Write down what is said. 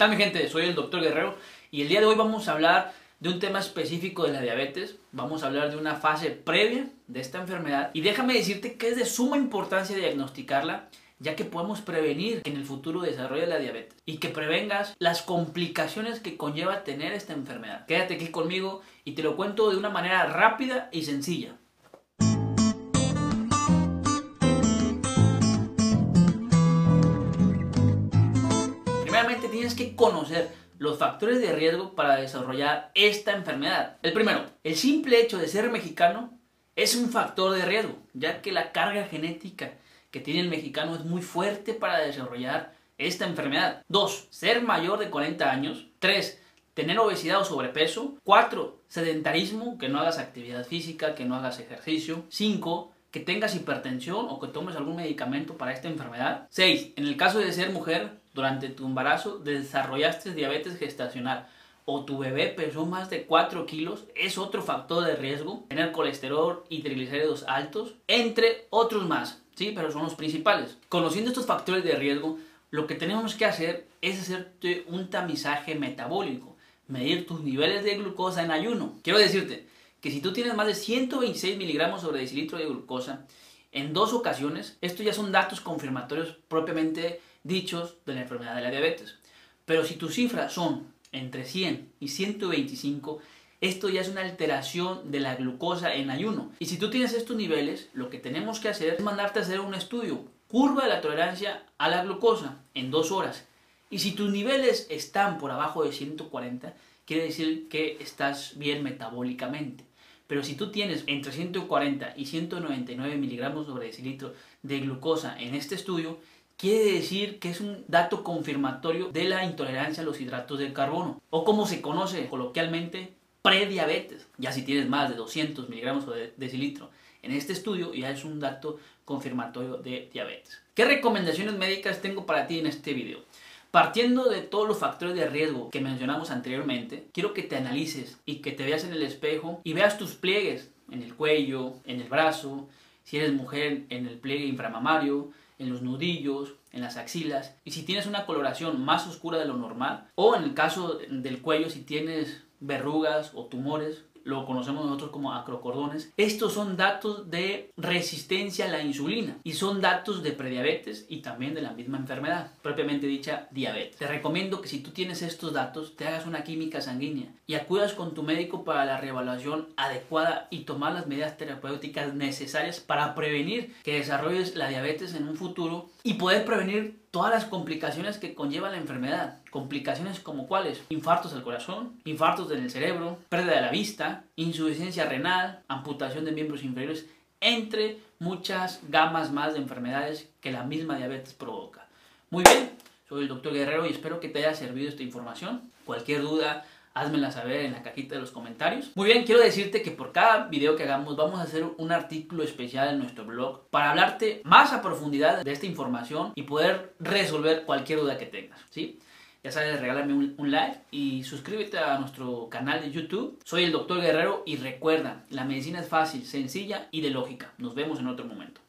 tal mi gente? Soy el doctor Guerrero y el día de hoy vamos a hablar de un tema específico de la diabetes. Vamos a hablar de una fase previa de esta enfermedad y déjame decirte que es de suma importancia diagnosticarla ya que podemos prevenir que en el futuro desarrolle la diabetes y que prevengas las complicaciones que conlleva tener esta enfermedad. Quédate aquí conmigo y te lo cuento de una manera rápida y sencilla. Primeramente tienes que conocer los factores de riesgo para desarrollar esta enfermedad. El primero, el simple hecho de ser mexicano es un factor de riesgo, ya que la carga genética que tiene el mexicano es muy fuerte para desarrollar esta enfermedad. 2. Ser mayor de 40 años. 3. Tener obesidad o sobrepeso. 4. Sedentarismo, que no hagas actividad física, que no hagas ejercicio. 5. Que tengas hipertensión o que tomes algún medicamento para esta enfermedad. 6. En el caso de ser mujer, durante tu embarazo desarrollaste diabetes gestacional o tu bebé pesó más de 4 kilos, es otro factor de riesgo. Tener colesterol y triglicéridos altos, entre otros más. Sí, pero son los principales. Conociendo estos factores de riesgo, lo que tenemos que hacer es hacerte un tamizaje metabólico, medir tus niveles de glucosa en ayuno. Quiero decirte que si tú tienes más de 126 miligramos sobre decilitro de glucosa en dos ocasiones, estos ya son datos confirmatorios propiamente dichos de la enfermedad de la diabetes. Pero si tus cifras son entre 100 y 125, esto ya es una alteración de la glucosa en ayuno. Y si tú tienes estos niveles, lo que tenemos que hacer es mandarte a hacer un estudio, curva de la tolerancia a la glucosa, en dos horas. Y si tus niveles están por abajo de 140, quiere decir que estás bien metabólicamente. Pero si tú tienes entre 140 y 199 miligramos sobre decilitro de glucosa en este estudio, quiere decir que es un dato confirmatorio de la intolerancia a los hidratos de carbono, o como se conoce coloquialmente, prediabetes. Ya si tienes más de 200 miligramos de decilitro en este estudio, ya es un dato confirmatorio de diabetes. ¿Qué recomendaciones médicas tengo para ti en este video? Partiendo de todos los factores de riesgo que mencionamos anteriormente, quiero que te analices y que te veas en el espejo y veas tus pliegues en el cuello, en el brazo, si eres mujer en el pliegue inframamario, en los nudillos, en las axilas. Y si tienes una coloración más oscura de lo normal, o en el caso del cuello, si tienes verrugas o tumores, lo conocemos nosotros como acrocordones. Estos son datos de resistencia a la insulina y son datos de prediabetes y también de la misma enfermedad, propiamente dicha diabetes. Te recomiendo que si tú tienes estos datos, te hagas una química sanguínea y acudas con tu médico para la reevaluación adecuada y tomar las medidas terapéuticas necesarias para prevenir que desarrolles la diabetes en un futuro y poder prevenir todas las complicaciones que conlleva la enfermedad. Complicaciones como cuáles? Infartos del corazón, infartos en el cerebro, pérdida de la vista, insuficiencia renal, amputación de miembros inferiores, entre muchas gamas más de enfermedades que la misma diabetes provoca. Muy bien, soy el doctor Guerrero y espero que te haya servido esta información. Cualquier duda, házmela saber en la cajita de los comentarios. Muy bien, quiero decirte que por cada video que hagamos vamos a hacer un artículo especial en nuestro blog para hablarte más a profundidad de esta información y poder resolver cualquier duda que tengas, ¿sí? Ya sabes, regálame un, un, like y suscríbete a nuestro canal de YouTube. Soy el Doctor Guerrero y recuerda, la medicina es fácil, sencilla y de lógica. Nos vemos en otro momento.